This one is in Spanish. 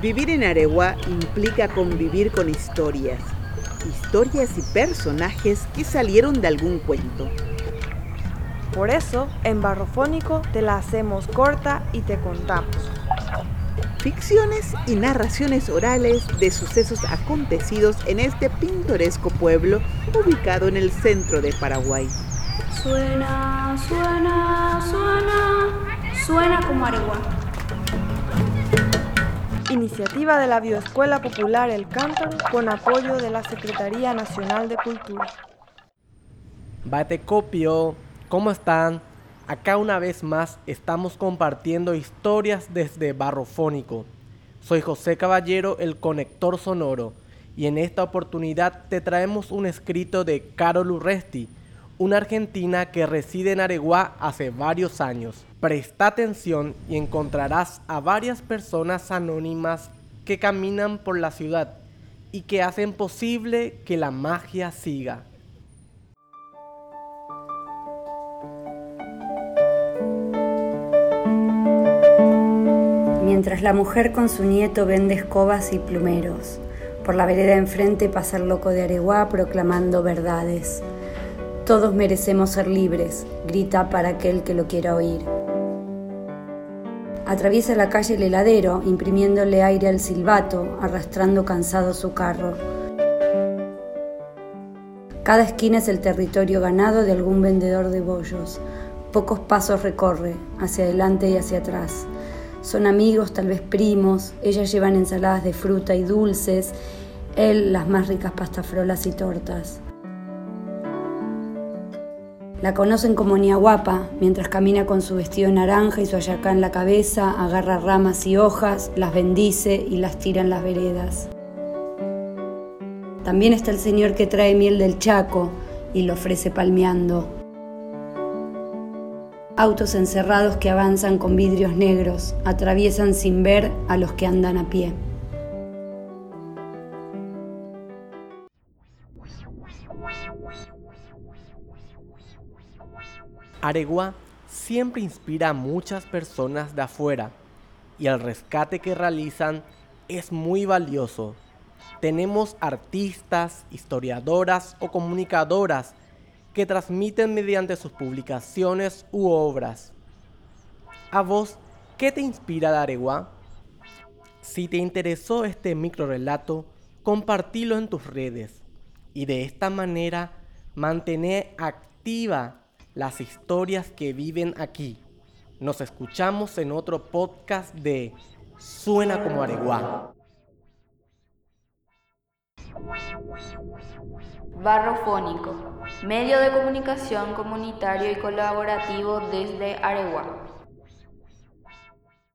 Vivir en Areguá implica convivir con historias, historias y personajes que salieron de algún cuento. Por eso, en Barrofónico te la hacemos corta y te contamos. Ficciones y narraciones orales de sucesos acontecidos en este pintoresco pueblo ubicado en el centro de Paraguay. Suena, suena, suena, suena como Areguá. Iniciativa de la Bioescuela Popular El Cántaro con apoyo de la Secretaría Nacional de Cultura. Batecopio, ¿cómo están? Acá una vez más estamos compartiendo historias desde Barrofónico. Soy José Caballero, el conector sonoro, y en esta oportunidad te traemos un escrito de Carol Urresti, una argentina que reside en Areguá hace varios años. Presta atención y encontrarás a varias personas anónimas que caminan por la ciudad y que hacen posible que la magia siga. Mientras la mujer con su nieto vende escobas y plumeros, por la vereda enfrente pasa el loco de Areguá proclamando verdades. Todos merecemos ser libres, grita para aquel que lo quiera oír. Atraviesa la calle el heladero, imprimiéndole aire al silbato, arrastrando cansado su carro. Cada esquina es el territorio ganado de algún vendedor de bollos. Pocos pasos recorre, hacia adelante y hacia atrás. Son amigos, tal vez primos. Ellas llevan ensaladas de fruta y dulces. Él las más ricas pastafrolas y tortas. La conocen como Niaguapa, mientras camina con su vestido naranja y su ayacá en la cabeza, agarra ramas y hojas, las bendice y las tira en las veredas. También está el señor que trae miel del Chaco y lo ofrece palmeando. Autos encerrados que avanzan con vidrios negros, atraviesan sin ver a los que andan a pie. Areguá siempre inspira a muchas personas de afuera y el rescate que realizan es muy valioso. Tenemos artistas, historiadoras o comunicadoras que transmiten mediante sus publicaciones u obras. ¿A vos qué te inspira de Areguá? Si te interesó este microrelato, compartilo en tus redes y de esta manera mantener activa las historias que viven aquí. Nos escuchamos en otro podcast de Suena como Areguá. Barrofónico, medio de comunicación comunitario y colaborativo desde Areguá.